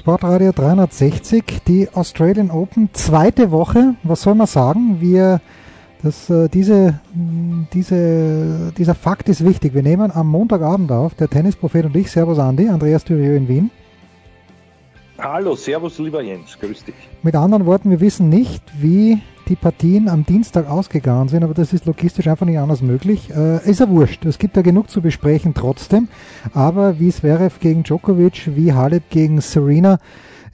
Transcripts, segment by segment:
Sportradio 360, die Australian Open, zweite Woche. Was soll man sagen? Wir, das, äh, diese, diese, dieser Fakt ist wichtig. Wir nehmen am Montagabend auf, der Tennisprophet und ich. Servus Andi, Andreas Thürieu in Wien. Hallo, Servus, lieber Jens, grüß dich. Mit anderen Worten, wir wissen nicht, wie die Partien am Dienstag ausgegangen sind, aber das ist logistisch einfach nicht anders möglich. Äh, ist ja wurscht. Es gibt ja genug zu besprechen trotzdem. Aber wie Zverev gegen Djokovic, wie Halep gegen Serena,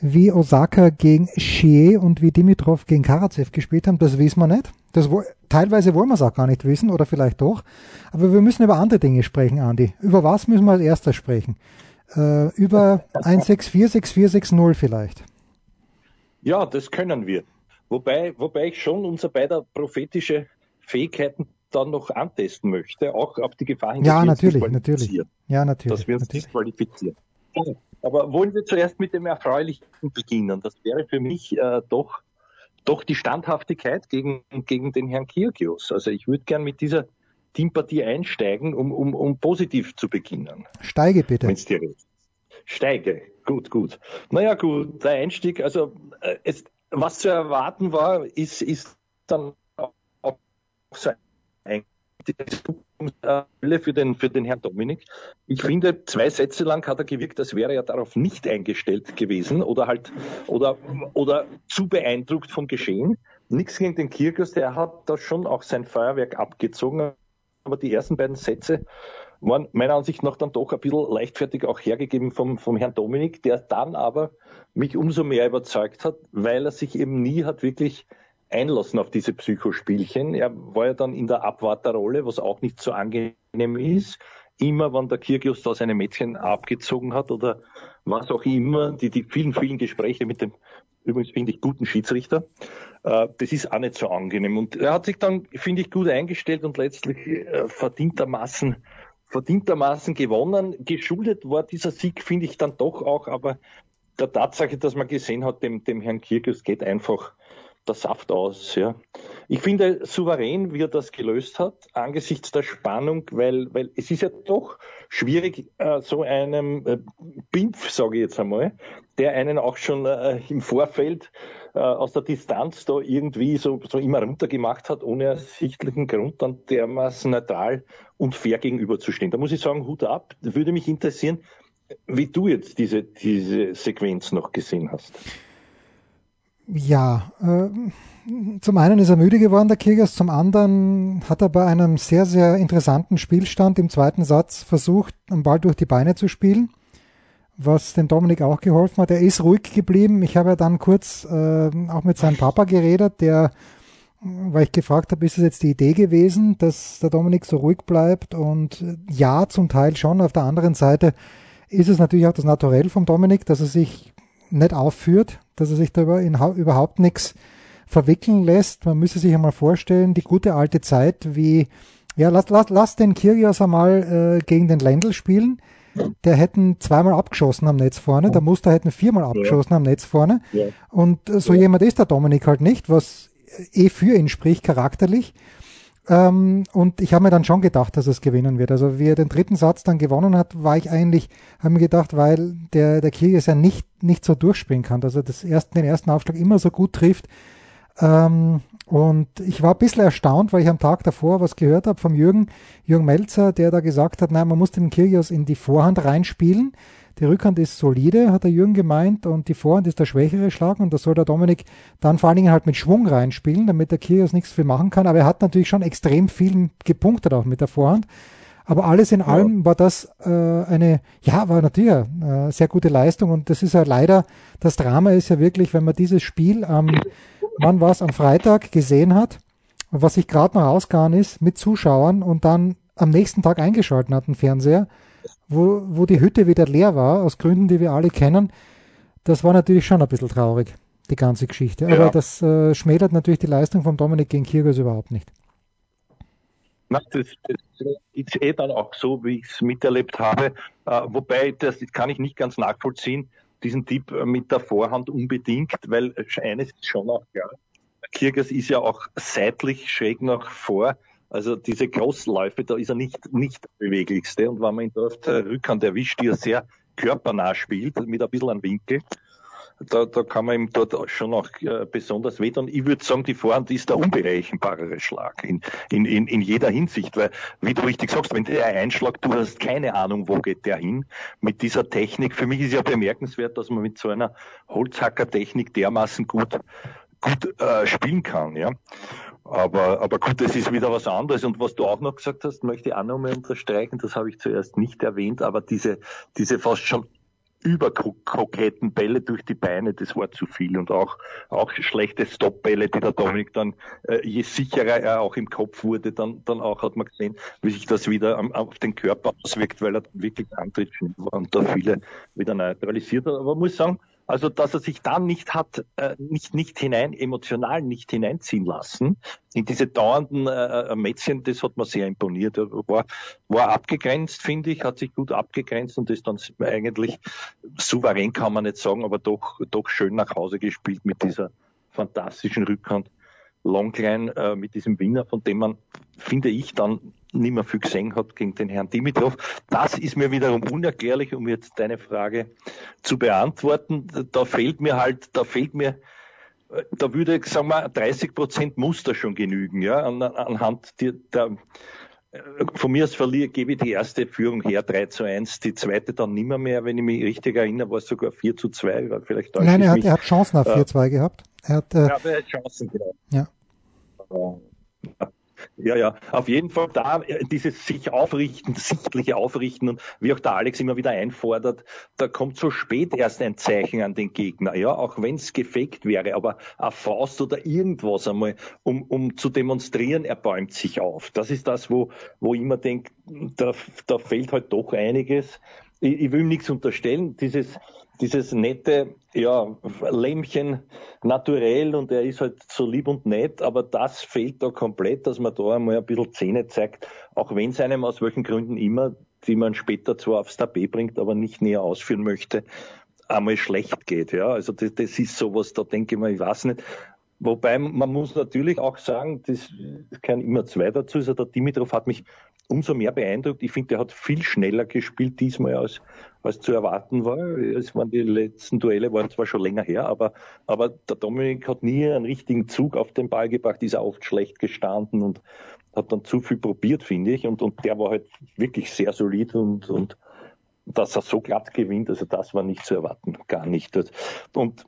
wie Osaka gegen Shie und wie Dimitrov gegen Karatsev gespielt haben, das wissen wir nicht. Das, teilweise wollen wir es auch gar nicht wissen oder vielleicht doch. Aber wir müssen über andere Dinge sprechen, Andi. Über was müssen wir als erstes sprechen? Äh, über 164, 6460 vielleicht. Ja, das können wir. Wobei, wobei ich schon unser beider prophetische Fähigkeiten dann noch antesten möchte, auch auf die Gefahr hin, ja, natürlich, natürlich. Ja, natürlich. Dass wir uns natürlich. disqualifizieren. Aber wollen wir zuerst mit dem Erfreulichen beginnen? Das wäre für mich äh, doch, doch die Standhaftigkeit gegen, gegen den Herrn Kyrgios. Also ich würde gern mit dieser Teampartie einsteigen, um, um, um positiv zu beginnen. Steige bitte. Wenn's dir recht. Steige. Gut, gut. Naja, gut, der Einstieg, also äh, es, was zu erwarten war, ist, ist dann auch so ein für den, für den Herrn Dominik. Ich finde, zwei Sätze lang hat er gewirkt, als wäre er darauf nicht eingestellt gewesen oder halt, oder, oder zu beeindruckt vom Geschehen. Nichts gegen den Kirkus, der hat da schon auch sein Feuerwerk abgezogen, aber die ersten beiden Sätze waren meiner Ansicht nach dann doch ein bisschen leichtfertig auch hergegeben vom, vom Herrn Dominik, der dann aber mich umso mehr überzeugt hat, weil er sich eben nie hat wirklich einlassen auf diese Psychospielchen. Er war ja dann in der Abwarterrolle, was auch nicht so angenehm ist. Immer, wenn der Kirgios da seine Mädchen abgezogen hat oder was auch immer, die, die vielen, vielen Gespräche mit dem übrigens finde ich guten Schiedsrichter, äh, das ist auch nicht so angenehm. Und er hat sich dann, finde ich, gut eingestellt und letztlich äh, verdientermaßen verdientermaßen gewonnen. Geschuldet war dieser Sieg, finde ich dann doch auch, aber der Tatsache, dass man gesehen hat, dem, dem Herrn Kirkus geht einfach der Saft aus. Ja. Ich finde souverän, wie er das gelöst hat, angesichts der Spannung, weil, weil es ist ja doch schwierig, äh, so einem äh, Bimpf, sage ich jetzt einmal, der einen auch schon äh, im Vorfeld äh, aus der Distanz da irgendwie so, so immer runtergemacht hat, ohne ersichtlichen Grund dann dermaßen neutral und fair gegenüberzustehen. Da muss ich sagen, Hut ab. Würde mich interessieren, wie du jetzt diese, diese Sequenz noch gesehen hast. Ja, äh, zum einen ist er müde geworden, der Kirgers, zum anderen hat er bei einem sehr, sehr interessanten Spielstand im zweiten Satz versucht, einen Ball durch die Beine zu spielen, was dem Dominik auch geholfen hat. Er ist ruhig geblieben. Ich habe ja dann kurz äh, auch mit seinem Papa geredet, der, weil ich gefragt habe, ist es jetzt die Idee gewesen, dass der Dominik so ruhig bleibt? Und ja, zum Teil schon. Auf der anderen Seite ist es natürlich auch das Naturell vom Dominik, dass er sich nicht aufführt, dass er sich darüber in, überhaupt nichts verwickeln lässt. Man müsse sich einmal vorstellen, die gute alte Zeit, wie, ja, lass, lass, lass den Kyrgios einmal äh, gegen den Lendl spielen. Der hätten zweimal abgeschossen am Netz vorne, der Muster hätten viermal abgeschossen ja. am Netz vorne. Ja. Und äh, so ja. jemand ist der Dominik halt nicht, was eh für ihn spricht, charakterlich. Ähm, und ich habe mir dann schon gedacht, dass es gewinnen wird. Also wie er den dritten Satz dann gewonnen hat, war ich eigentlich, habe mir gedacht, weil der, der Kyrgios ja nicht, nicht so durchspielen kann, dass er das ersten, den ersten Aufschlag immer so gut trifft. Ähm, und ich war ein bisschen erstaunt, weil ich am Tag davor was gehört habe vom Jürgen, Jürgen Melzer, der da gesagt hat, nein, man muss den Kyrgios in die Vorhand reinspielen. Die Rückhand ist solide, hat der Jürgen gemeint, und die Vorhand ist der schwächere Schlag und da soll der Dominik dann vor allen Dingen halt mit Schwung reinspielen, damit der Kyrgios nichts viel machen kann. Aber er hat natürlich schon extrem viel gepunktet auch mit der Vorhand. Aber alles in ja. allem war das äh, eine, ja, war natürlich eine äh, sehr gute Leistung und das ist ja leider, das Drama ist ja wirklich, wenn man dieses Spiel am, wann war es, am Freitag gesehen hat, was sich gerade noch ausgegangen ist mit Zuschauern und dann am nächsten Tag eingeschalten hat, den Fernseher, wo, wo die Hütte wieder leer war, aus Gründen, die wir alle kennen, Das war natürlich schon ein bisschen traurig, die ganze Geschichte. Aber ja. das äh, schmälert natürlich die Leistung von Dominik gegen Kyrgios überhaupt nicht. Na, das, das, ist eh dann auch so, wie ich es miterlebt habe. Äh, wobei, das kann ich nicht ganz nachvollziehen, diesen Tipp mit der Vorhand unbedingt, weil eines ist schon auch klar. Kyrgios ist ja auch seitlich schräg nach vor. Also diese Großläufe, da ist er nicht, nicht beweglichste. Und wenn man ihn auf der Rückhand erwischt, die er sehr körpernah spielt, mit ein bisschen einem Winkel, da, da kann man ihm dort schon auch äh, besonders wehtun. Ich würde sagen, die Vorhand ist der unberechenbarere Schlag in, in, in, in jeder Hinsicht, weil, wie du richtig sagst, wenn der einschlagt, du hast keine Ahnung, wo geht der hin mit dieser Technik. Für mich ist ja bemerkenswert, dass man mit so einer Holzhacker-Technik dermaßen gut, gut äh, spielen kann, ja. Aber, aber gut, das ist wieder was anderes. Und was du auch noch gesagt hast, möchte ich auch noch mal unterstreichen, das habe ich zuerst nicht erwähnt, aber diese, diese fast schon überkroketten Bälle durch die Beine, das war zu viel. Und auch, auch schlechte Stopbälle, die der Dominik dann, äh, je sicherer er auch im Kopf wurde, dann, dann auch hat man gesehen, wie sich das wieder am, auf den Körper auswirkt, weil er wirklich Antritt war und da viele wieder neutralisiert hat. Aber man muss sagen, also, dass er sich dann nicht hat, äh, nicht, nicht hinein, emotional nicht hineinziehen lassen in diese dauernden äh, äh Mätzchen, das hat mir sehr imponiert. Er war, war abgegrenzt, finde ich, hat sich gut abgegrenzt und ist dann eigentlich souverän, kann man nicht sagen, aber doch, doch schön nach Hause gespielt mit dieser fantastischen Rückhand. Longline äh, mit diesem Winner, von dem man, finde ich, dann nicht mehr viel gesehen hat gegen den Herrn Dimitrov. Das ist mir wiederum unerklärlich, um jetzt deine Frage zu beantworten. Da fehlt mir halt, da fehlt mir, äh, da würde, sagen wir, 30 Prozent Muster schon genügen, ja, an, anhand der, der äh, von mir aus verliere, gebe ich die erste Führung her, 3 zu 1, die zweite dann nimmer mehr, wenn ich mich richtig erinnere, war es sogar 4 zu 2, vielleicht Nein, er hat, er hat Chancen auf 4-2 äh, gehabt. Er hat, äh, ja, aber er hat Chancen, genau. Ja. Ja, ja, auf jeden Fall da äh, dieses sich aufrichten, sichtliche Aufrichten und wie auch der Alex immer wieder einfordert, da kommt so spät erst ein Zeichen an den Gegner, ja, auch wenn es gefaked wäre, aber eine Faust oder irgendwas einmal, um, um zu demonstrieren, er bäumt sich auf. Das ist das, wo, wo ich immer denke, da, da fehlt halt doch einiges. Ich, ich will ihm nichts unterstellen, dieses dieses nette, ja, Lämmchen naturell und er ist halt so lieb und nett, aber das fehlt da komplett, dass man da einmal ein bisschen Zähne zeigt, auch wenn es einem aus welchen Gründen immer, die man später zwar aufs Tapet bringt, aber nicht näher ausführen möchte, einmal schlecht geht, ja. Also das, das ist sowas, da denke ich mal, ich weiß nicht. Wobei man muss natürlich auch sagen, das kann immer zwei dazu. Also der Dimitrov hat mich umso mehr beeindruckt. Ich finde, er hat viel schneller gespielt diesmal als als zu erwarten war. Es waren die letzten Duelle waren zwar schon länger her, aber, aber der Dominik hat nie einen richtigen Zug auf den Ball gebracht, ist auch oft schlecht gestanden und hat dann zu viel probiert, finde ich. Und, und der war halt wirklich sehr solid und, und dass er so glatt gewinnt, also das war nicht zu erwarten, gar nicht. Und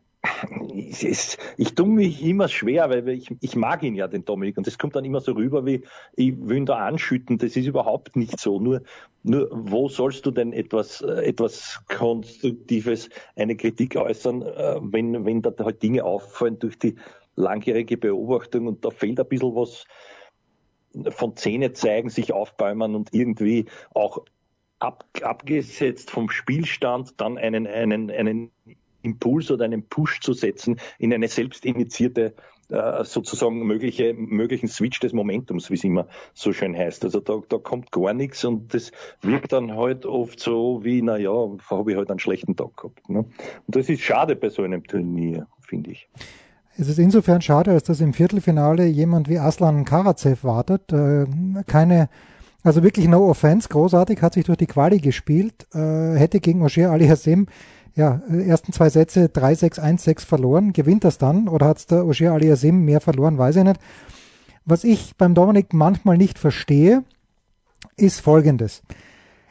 ich, ich tue mich immer schwer, weil ich, ich mag ihn ja, den Dominik, und das kommt dann immer so rüber, wie ich will ihn da anschütten. Das ist überhaupt nicht so. Nur, nur wo sollst du denn etwas, äh, etwas Konstruktives, eine Kritik äußern, äh, wenn, wenn da halt Dinge auffallen durch die langjährige Beobachtung und da fehlt ein bisschen was von Zähne zeigen, sich aufbäumen und irgendwie auch ab, abgesetzt vom Spielstand dann einen, einen, einen Impuls oder einen Push zu setzen in eine selbstinitiierte äh, sozusagen mögliche, möglichen Switch des Momentums, wie es immer so schön heißt. Also da, da kommt gar nichts und das wirkt dann halt oft so wie, na ja, habe ich halt einen schlechten Tag gehabt. Ne? Und das ist schade bei so einem Turnier, finde ich. Es ist insofern schade, als dass im Viertelfinale jemand wie Aslan Karacev wartet. Äh, keine, also wirklich no offense, großartig, hat sich durch die Quali gespielt, äh, hätte gegen Osher Ali Hassim ja, ersten zwei Sätze 3-6, 1-6 verloren. Gewinnt das dann oder hat es der Ogier Aliasim mehr verloren, weiß ich nicht. Was ich beim Dominik manchmal nicht verstehe, ist folgendes.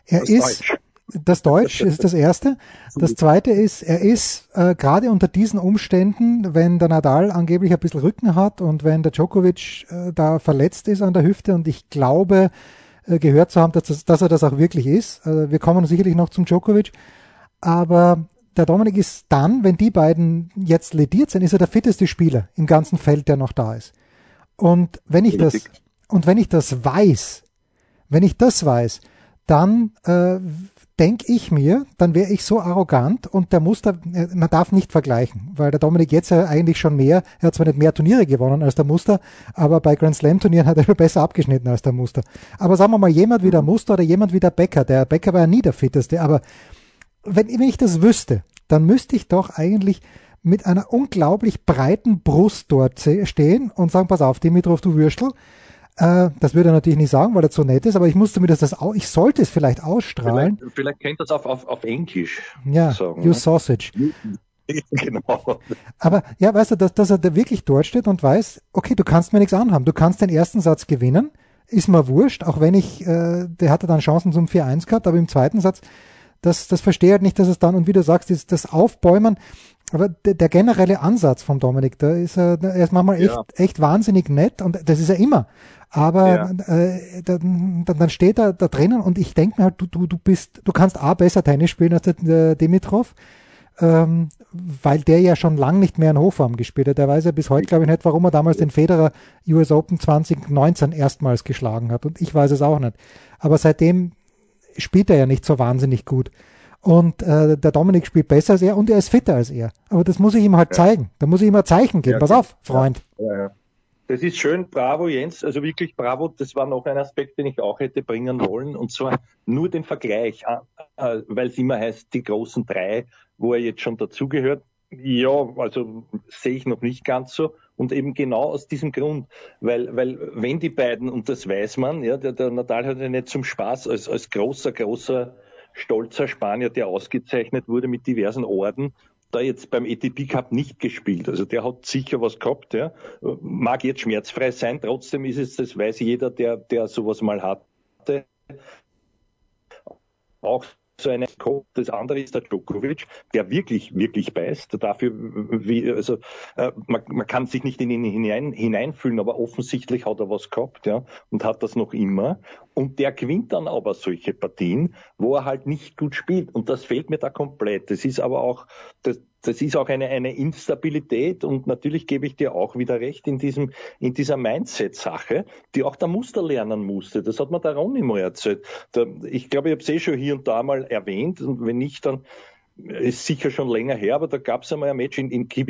Er das ist, Deutsch. das Deutsch ist das erste. Das zweite ist, er ist äh, gerade unter diesen Umständen, wenn der Nadal angeblich ein bisschen Rücken hat und wenn der Djokovic äh, da verletzt ist an der Hüfte und ich glaube, äh, gehört zu haben, dass, das, dass er das auch wirklich ist. Äh, wir kommen sicherlich noch zum Djokovic. Aber der Dominik ist dann, wenn die beiden jetzt lediert sind, ist er der fitteste Spieler im ganzen Feld, der noch da ist. Und wenn ich das, und wenn ich das weiß, wenn ich das weiß, dann, äh, denke ich mir, dann wäre ich so arrogant und der Muster, äh, man darf nicht vergleichen, weil der Dominik jetzt ja eigentlich schon mehr, er hat zwar nicht mehr Turniere gewonnen als der Muster, aber bei Grand Slam Turnieren hat er besser abgeschnitten als der Muster. Aber sagen wir mal, jemand wie der Muster oder jemand wie der Becker, der Becker war ja nie der fitteste, aber wenn, wenn ich das wüsste, dann müsste ich doch eigentlich mit einer unglaublich breiten Brust dort stehen und sagen, pass auf, Dimitrov, du Würstel, äh, das würde er natürlich nicht sagen, weil er so nett ist, aber ich musste mir das, auch, ich sollte es vielleicht ausstrahlen. Vielleicht, vielleicht kennt das auf, auf, auf Englisch ja, sagen. You ne? sausage. genau. Aber ja, weißt du, dass, dass er da wirklich dort steht und weiß, okay, du kannst mir nichts anhaben. Du kannst den ersten Satz gewinnen, ist mir wurscht, auch wenn ich, äh, der hatte dann Chancen zum 4-1 gehabt, aber im zweiten Satz, das, das verstehe halt nicht, dass es dann, und wie du sagst, das, das Aufbäumen, aber der, der generelle Ansatz vom Dominik, da ist er, er ist manchmal echt, ja. echt wahnsinnig nett und das ist er immer. Aber ja. äh, dann, dann steht er da drinnen und ich denke mir halt, du, du, du bist, du kannst A besser Tennis spielen als der, der Dimitrov, ähm, weil der ja schon lang nicht mehr in Hochform gespielt hat. Der weiß ja bis heute, glaube ich, nicht, warum er damals den Federer US Open 2019 erstmals geschlagen hat. Und ich weiß es auch nicht. Aber seitdem spielt er ja nicht so wahnsinnig gut. Und äh, der Dominik spielt besser als er und er ist fitter als er. Aber das muss ich ihm halt ja. zeigen. Da muss ich ihm ein Zeichen geben. Ja, Pass auf, Freund. Ja, das ist schön, bravo Jens, also wirklich bravo. Das war noch ein Aspekt, den ich auch hätte bringen wollen, und zwar nur den Vergleich, äh, äh, weil es immer heißt, die großen drei, wo er jetzt schon dazugehört. Ja, also sehe ich noch nicht ganz so. Und eben genau aus diesem Grund, weil, weil wenn die beiden, und das weiß man, ja, der, der Natal hat ja nicht zum Spaß als, als großer, großer stolzer Spanier, der ausgezeichnet wurde mit diversen Orden, da jetzt beim ATP Cup nicht gespielt. Also der hat sicher was gehabt, ja. Mag jetzt schmerzfrei sein, trotzdem ist es, das weiß jeder, der, der sowas mal hatte. Auch so eine das andere ist der Djokovic, der wirklich, wirklich beißt. Dafür, wie, also, äh, man, man kann sich nicht in ihn hinein, hineinfühlen, aber offensichtlich hat er was gehabt, ja, und hat das noch immer. Und der gewinnt dann aber solche Partien, wo er halt nicht gut spielt. Und das fehlt mir da komplett. Das ist aber auch, das, das ist auch eine, eine Instabilität und natürlich gebe ich dir auch wieder recht in diesem, in dieser Mindset-Sache, die auch der Muster lernen musste. Das hat mir der Ronny mal erzählt. Da, ich glaube, ich habe es eh schon hier und da mal erwähnt und wenn nicht, dann ist sicher schon länger her, aber da gab es einmal ein Match in, in Key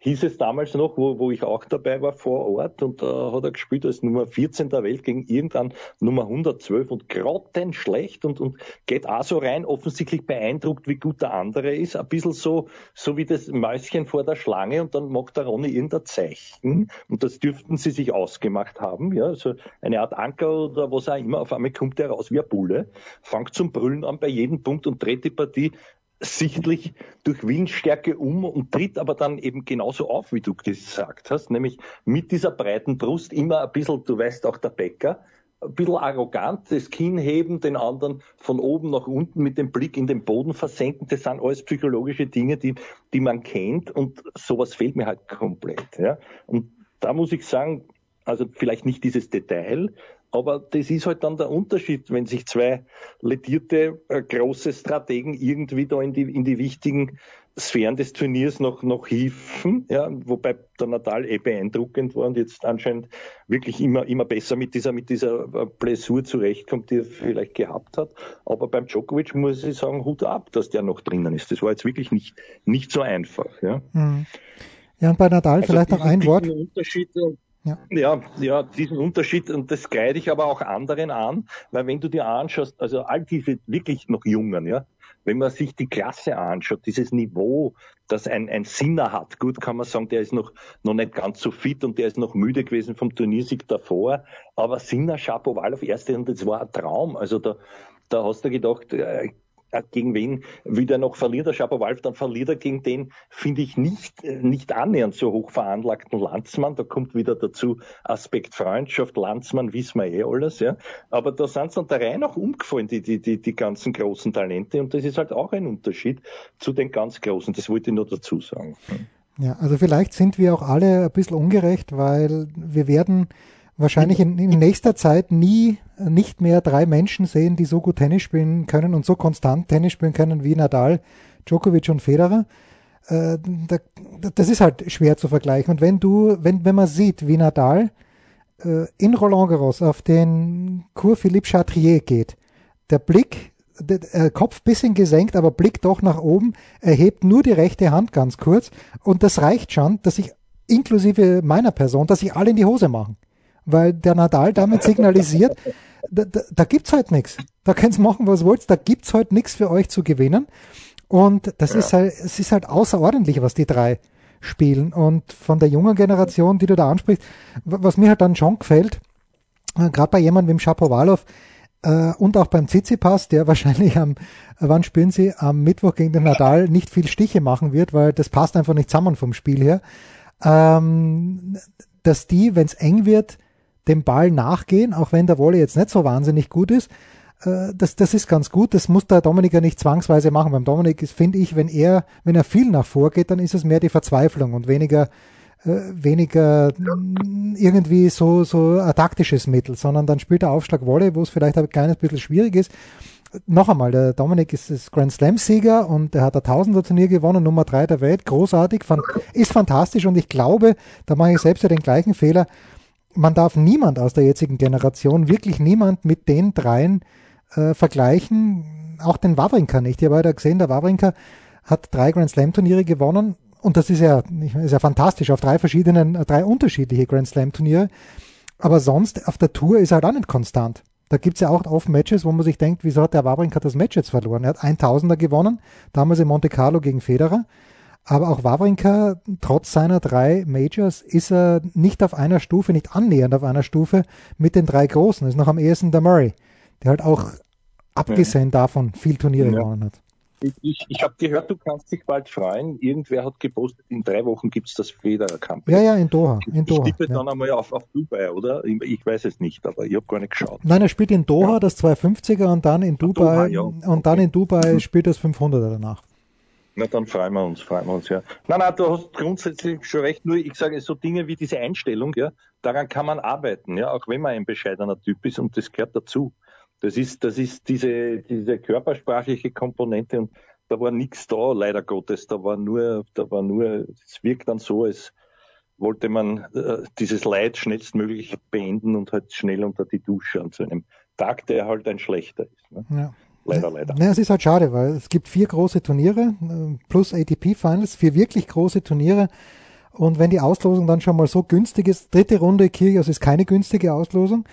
hieß es damals noch, wo, wo ich auch dabei war vor Ort und da äh, hat er gespielt als Nummer 14 der Welt gegen irgendein Nummer 112 und grottenschlecht und, und geht auch so rein, offensichtlich beeindruckt, wie gut der andere ist. Ein bisschen so, so wie das Mäuschen vor der Schlange und dann macht der Ronny irgendein Zeichen und das dürften sie sich ausgemacht haben, ja, so eine Art Anker oder was auch immer. Auf einmal kommt der raus wie ein Bulle, fängt zum Brüllen an bei jedem Punkt und dreht die Partie sichtlich durch Willensstärke um und tritt aber dann eben genauso auf, wie du gesagt hast, nämlich mit dieser breiten Brust immer ein bisschen, du weißt auch der Bäcker, ein bisschen arrogant, das Kinn heben, den anderen von oben nach unten mit dem Blick in den Boden versenken. Das sind alles psychologische Dinge, die, die man kennt und sowas fehlt mir halt komplett. Ja. Und da muss ich sagen, also vielleicht nicht dieses Detail, aber das ist halt dann der Unterschied, wenn sich zwei ledierte äh, große Strategen irgendwie da in die, in die wichtigen Sphären des Turniers noch, noch hieven, ja, wobei der Natal eh beeindruckend war und jetzt anscheinend wirklich immer, immer besser mit dieser, mit dieser äh, Blessur zurechtkommt, die er vielleicht gehabt hat. Aber beim Djokovic muss ich sagen, Hut ab, dass der noch drinnen ist. Das war jetzt wirklich nicht, nicht so einfach, ja. Mhm. Ja, und bei Nadal also vielleicht noch ein Wort. Unterschied, ja. ja, ja, diesen Unterschied, und das kreide ich aber auch anderen an, weil wenn du dir anschaust, also all diese wirklich noch Jungen, ja, wenn man sich die Klasse anschaut, dieses Niveau, das ein, ein Sinner hat, gut kann man sagen, der ist noch, noch nicht ganz so fit und der ist noch müde gewesen vom Turniersieg davor, aber Sinner, auf erste und das war ein Traum, also da, da hast du gedacht, äh, gegen wen wieder noch verliert der Schapovalf, dann verliert er gegen den, finde ich, nicht, äh, nicht annähernd so hoch veranlagten Landsmann. Da kommt wieder dazu Aspekt Freundschaft, Landsmann, wissen wir eh alles, ja. Aber da sind dann der Reihe noch umgefallen, die, die, die, die ganzen großen Talente. Und das ist halt auch ein Unterschied zu den ganz großen. Das wollte ich nur dazu sagen. Ja, also vielleicht sind wir auch alle ein bisschen ungerecht, weil wir werden wahrscheinlich in, in, nächster Zeit nie nicht mehr drei Menschen sehen, die so gut Tennis spielen können und so konstant Tennis spielen können wie Nadal, Djokovic und Federer. Äh, das ist halt schwer zu vergleichen. Und wenn du, wenn, wenn man sieht, wie Nadal äh, in Roland Garros auf den Cours Philippe Chatrier geht, der Blick der Kopf bisschen gesenkt, aber blickt doch nach oben, er hebt nur die rechte Hand ganz kurz und das reicht schon, dass ich inklusive meiner Person, dass sich alle in die Hose machen. Weil der Nadal damit signalisiert, da, da, da gibt's halt nichts. Da könnt's machen, was wollt, da gibt's halt nichts für euch zu gewinnen. Und das ja. ist halt, es ist halt außerordentlich, was die drei spielen. Und von der jungen Generation, die du da ansprichst, was mir halt dann schon gefällt, äh, gerade bei jemandem wie Schapowalow, äh, und auch beim Tsitsipas, der wahrscheinlich am, wann spielen sie, am Mittwoch gegen den Nadal nicht viel Stiche machen wird, weil das passt einfach nicht zusammen vom Spiel her, ähm, dass die, wenn es eng wird, dem Ball nachgehen, auch wenn der Wolle jetzt nicht so wahnsinnig gut ist. Äh, das, das ist ganz gut. Das muss der Dominik ja nicht zwangsweise machen. Beim Dominik ist, finde ich, wenn er, wenn er viel nach vorgeht, dann ist es mehr die Verzweiflung und weniger äh, weniger irgendwie so, so ein taktisches Mittel, sondern dann spielt der Aufschlag Wolle, wo es vielleicht ein kleines bisschen schwierig ist. Noch einmal, der Dominik ist, ist Grand Slam-Sieger und er hat ein Tausender-Turnier gewonnen, Nummer drei der Welt, großartig, ist fantastisch und ich glaube, da mache ich selbst ja den gleichen Fehler, man darf niemand aus der jetzigen Generation, wirklich niemand mit den dreien äh, vergleichen, auch den Wawrinka nicht. Ich habe ja gesehen, der Wawrinka hat drei Grand Slam-Turniere gewonnen, und das ist ja, ist ja fantastisch, auf drei verschiedenen, drei unterschiedliche Grand Slam Turniere. Aber sonst auf der Tour ist er halt auch nicht konstant. Da gibt's ja auch oft Matches, wo man sich denkt, wieso hat der Wawrinka das Match jetzt verloren? Er hat 1000er gewonnen, damals in Monte Carlo gegen Federer. Aber auch Wawrinka, trotz seiner drei Majors, ist er nicht auf einer Stufe, nicht annähernd auf einer Stufe mit den drei Großen. Das ist noch am ehesten der Murray, der halt auch abgesehen davon viel Turniere ja. gewonnen hat. Ich, ich habe gehört, du kannst dich bald freuen. Irgendwer hat gepostet, in drei Wochen gibt es das Federer Cup. Ja, ja, in Doha. In Doha ich tippe ja. dann einmal auf, auf Dubai, oder? Ich, ich, weiß es nicht, aber ich habe gar nicht geschaut. Nein, er spielt in Doha ja. das 250er und dann in Dubai, Doha, ja. und okay. dann in Dubai mhm. spielt das 500er danach. Na, dann freuen wir uns, freuen wir uns, ja. Nein, nein, du hast grundsätzlich schon recht. Nur, ich sage, so Dinge wie diese Einstellung, ja, daran kann man arbeiten, ja, auch wenn man ein bescheidener Typ ist und das gehört dazu. Das ist, das ist diese, diese körpersprachliche Komponente und da war nichts da, leider Gottes. Da war nur, da war nur, es wirkt dann so, als wollte man äh, dieses Leid schnellstmöglich beenden und halt schnell unter die Dusche an zu einem Tag, der halt ein schlechter ist. Ne? Ja. Leider, leider. Ja, es ist halt schade, weil es gibt vier große Turniere äh, plus ATP Finals, vier wirklich große Turniere. Und wenn die Auslosung dann schon mal so günstig ist, dritte Runde Kyrgios ist keine günstige Auslosung.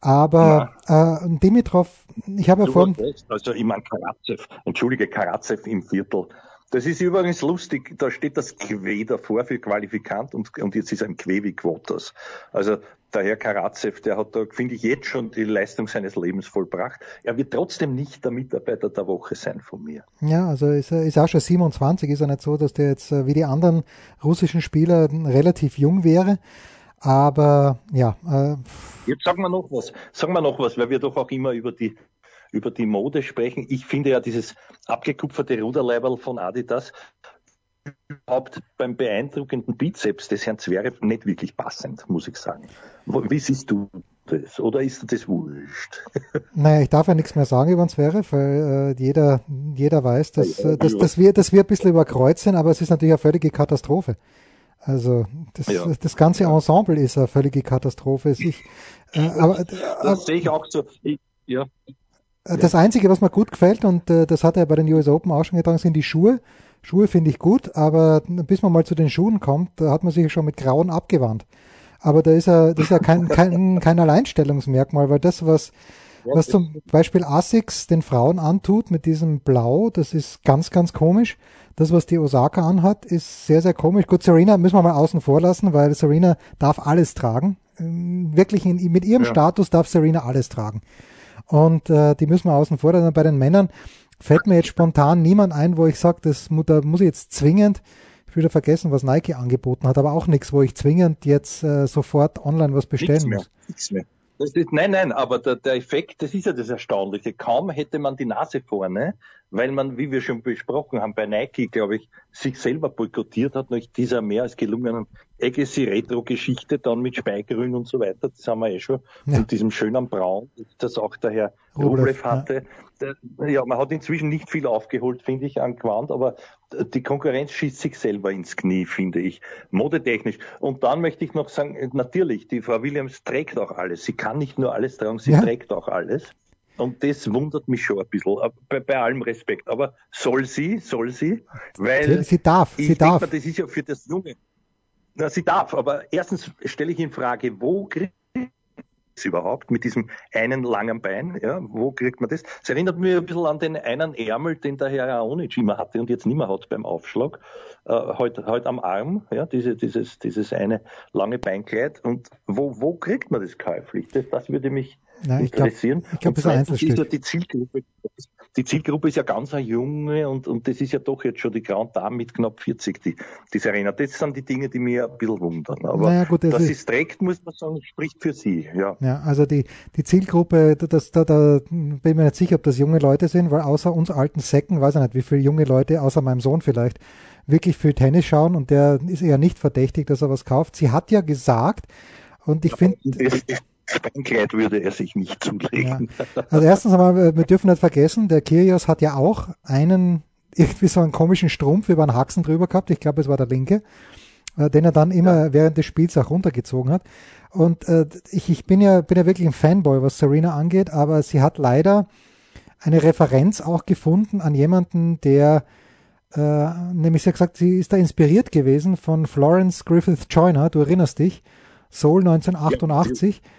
Aber ja. äh, Dimitrov, ich habe ja vorhin. Also ich meine Karatsev, entschuldige, Karatsev im Viertel. Das ist übrigens lustig, da steht das Que davor für Qualifikant und, und jetzt ist ein Que wie Quotas. Also der Herr Karatsev, der hat da, finde ich, jetzt schon die Leistung seines Lebens vollbracht. Er wird trotzdem nicht der Mitarbeiter der Woche sein von mir. Ja, also ist er ist auch schon 27, ist er nicht so, dass der jetzt äh, wie die anderen russischen Spieler relativ jung wäre. Aber ja. Äh, Jetzt sagen wir noch was. Sagen wir noch was, weil wir doch auch immer über die über die Mode sprechen. Ich finde ja dieses abgekupferte Ruderleiberl von Adidas überhaupt beim beeindruckenden Bizeps des Herrn Zverev nicht wirklich passend, muss ich sagen. Wie siehst du das? Oder ist das wurscht? Naja, ich darf ja nichts mehr sagen über den Zverev, weil äh, jeder, jeder weiß, dass, ja, ja, dass, dass, wir, dass wir ein bisschen überkreuzen, aber es ist natürlich eine völlige Katastrophe. Also das, ja. das ganze Ensemble ist eine völlige Katastrophe. Ich, äh, aber, das äh, sehe ich auch so. Ich, ja. Das Einzige, was mir gut gefällt, und äh, das hat er bei den US Open auch schon getan, sind die Schuhe. Schuhe finde ich gut, aber bis man mal zu den Schuhen kommt, da hat man sich schon mit Grauen abgewandt. Aber da ist ja, das ist ja kein, kein, kein Alleinstellungsmerkmal, weil das, was, was zum Beispiel Asics den Frauen antut mit diesem Blau, das ist ganz, ganz komisch. Das, was die Osaka anhat, ist sehr, sehr komisch. Gut, Serena müssen wir mal außen vor lassen, weil Serena darf alles tragen. Ähm, wirklich in, mit ihrem ja. Status darf Serena alles tragen. Und äh, die müssen wir außen vor lassen. Bei den Männern fällt mir jetzt spontan niemand ein, wo ich sage, das da muss ich jetzt zwingend, ich will vergessen, was Nike angeboten hat, aber auch nichts, wo ich zwingend jetzt äh, sofort online was bestellen nichts mehr, muss. Nichts mehr. Ist, nein, nein, aber der, der Effekt, das ist ja das Erstaunliche. Kaum hätte man die Nase vorne, weil man, wie wir schon besprochen haben, bei Nike, glaube ich, sich selber boykottiert hat, durch dieser mehr als gelungenen Agassi Retro-Geschichte, dann mit Speigrün und so weiter, das haben wir eh schon, ja. und diesem schönen Braun, das auch der Herr Rublev hatte. Ja. Der, ja, man hat inzwischen nicht viel aufgeholt, finde ich, an Quant, aber die Konkurrenz schießt sich selber ins Knie, finde ich, modetechnisch. Und dann möchte ich noch sagen, natürlich, die Frau Williams trägt auch alles. Sie kann nicht nur alles tragen, sie ja. trägt auch alles. Und das wundert mich schon ein bisschen, äh, bei, bei allem Respekt. Aber soll sie, soll sie, weil sie darf, sie darf. Mal, das ist ja für das Junge. Na, sie darf, aber erstens stelle ich in Frage, wo kriegt überhaupt mit diesem einen langen Bein? Ja, wo kriegt man das? Es erinnert mich ein bisschen an den einen Ärmel, den der Herr Raonic immer hatte und jetzt nicht mehr hat beim Aufschlag. Äh, heute, heute am Arm, ja, diese, dieses, dieses eine lange Beinkleid. Und wo, wo kriegt man das käuflich? Das, das würde mich Nein, interessieren. Ich glaube, glaub, das ist ja die Zielgruppe. Die Zielgruppe ist ja ganz eine junge und, und das ist ja doch jetzt schon die Grand Dame mit knapp 40, die, die Serena. Das sind die Dinge, die mir ein bisschen wundern. Aber naja, gut, das dass sie es trägt, muss man sagen, spricht für sie. Ja, ja also die, die Zielgruppe, das, da, da bin ich mir nicht sicher, ob das junge Leute sind, weil außer uns alten Säcken, weiß ich nicht, wie viele junge Leute, außer meinem Sohn vielleicht, wirklich viel Tennis schauen und der ist eher nicht verdächtig, dass er was kauft. Sie hat ja gesagt, und ich finde. Beinkleid würde er sich nicht zulegen. Ja. Also erstens einmal, wir dürfen nicht vergessen, der Kyrgios hat ja auch einen, irgendwie so einen komischen Strumpf über einen Haxen drüber gehabt, ich glaube es war der linke, äh, den er dann immer ja. während des Spiels auch runtergezogen hat. Und äh, ich, ich bin ja, bin ja wirklich ein Fanboy, was Serena angeht, aber sie hat leider eine Referenz auch gefunden an jemanden, der äh, nämlich sie hat gesagt, sie ist da inspiriert gewesen von Florence Griffith Joyner, du erinnerst dich, Soul 1988. Ja,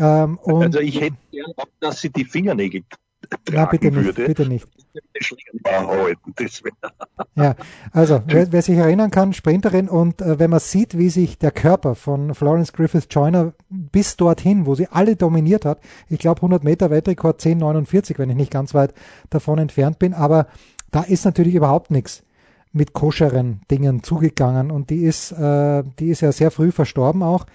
ähm, also ich hätte gern, dass sie die Fingernägel tragen Na, bitte nicht, würde. Bitte nicht. ja, also wer, wer, sich erinnern kann, Sprinterin und äh, wenn man sieht, wie sich der Körper von Florence Griffith Joyner bis dorthin, wo sie alle dominiert hat, ich glaube 100 Meter Weltrekord 10,49, wenn ich nicht ganz weit davon entfernt bin, aber da ist natürlich überhaupt nichts mit koscheren Dingen zugegangen und die ist, äh, die ist ja sehr früh verstorben auch.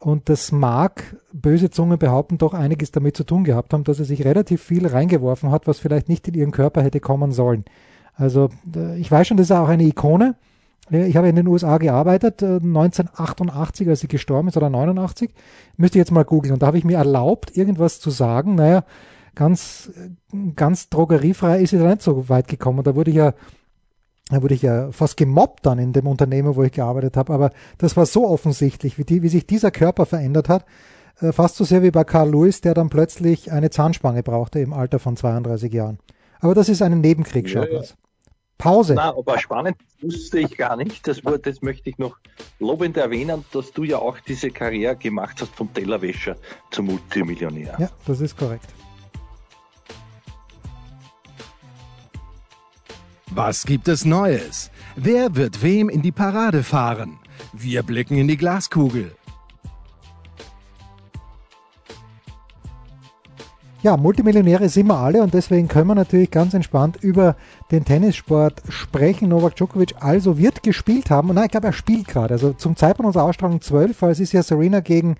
Und das mag, böse Zungen behaupten, doch einiges damit zu tun gehabt haben, dass er sich relativ viel reingeworfen hat, was vielleicht nicht in ihren Körper hätte kommen sollen. Also ich weiß schon, das ist auch eine Ikone. Ich habe in den USA gearbeitet, 1988, äh, als sie gestorben ist, oder 89. Müsste ich jetzt mal googeln. Und da habe ich mir erlaubt, irgendwas zu sagen. Naja, ganz, ganz drogeriefrei ist sie da nicht so weit gekommen. Da wurde ich ja da wurde ich ja fast gemobbt dann in dem Unternehmen, wo ich gearbeitet habe. Aber das war so offensichtlich, wie, die, wie sich dieser Körper verändert hat. Äh, fast so sehr wie bei Carl Lewis, der dann plötzlich eine Zahnspange brauchte im Alter von 32 Jahren. Aber das ist ein Nebenkrieg, ja, ja. Pause. Na, aber spannend wusste ich gar nicht. Das, das möchte ich noch lobend erwähnen, dass du ja auch diese Karriere gemacht hast vom Tellerwäscher zum Multimillionär. Ja, das ist korrekt. Was gibt es Neues? Wer wird wem in die Parade fahren? Wir blicken in die Glaskugel. Ja, Multimillionäre sind wir alle und deswegen können wir natürlich ganz entspannt über den Tennissport sprechen. Novak Djokovic also wird gespielt haben. Und nein, ich glaube, er spielt gerade. Also zum Zeitpunkt unserer Ausstrahlung 12, weil es ist ja Serena gegen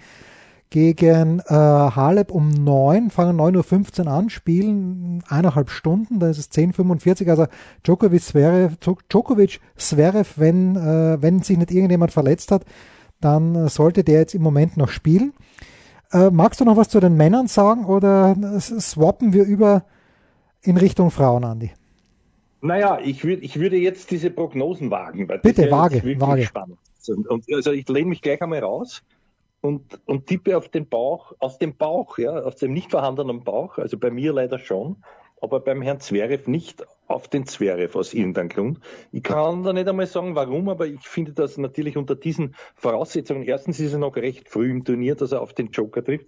gegen äh, Halep um 9, fangen 9.15 Uhr an, spielen eineinhalb Stunden, dann ist es 10.45 also Djokovic, Zverev, Djokovic, Zverev, wenn, äh, wenn sich nicht irgendjemand verletzt hat, dann sollte der jetzt im Moment noch spielen. Äh, magst du noch was zu den Männern sagen oder swappen wir über in Richtung Frauen, Andi? Naja, ich, würd, ich würde jetzt diese Prognosen wagen. Weil Bitte, vage, vage. Spannend. Und, also ich lehne mich gleich einmal raus und, und tippe auf den Bauch, aus dem Bauch, ja, aus dem nicht vorhandenen Bauch, also bei mir leider schon, aber beim Herrn Zverev nicht auf den Zverev aus irgendeinem Grund. Ich kann da nicht einmal sagen, warum, aber ich finde das natürlich unter diesen Voraussetzungen. Erstens ist er noch recht früh im Turnier, dass er auf den Joker trifft.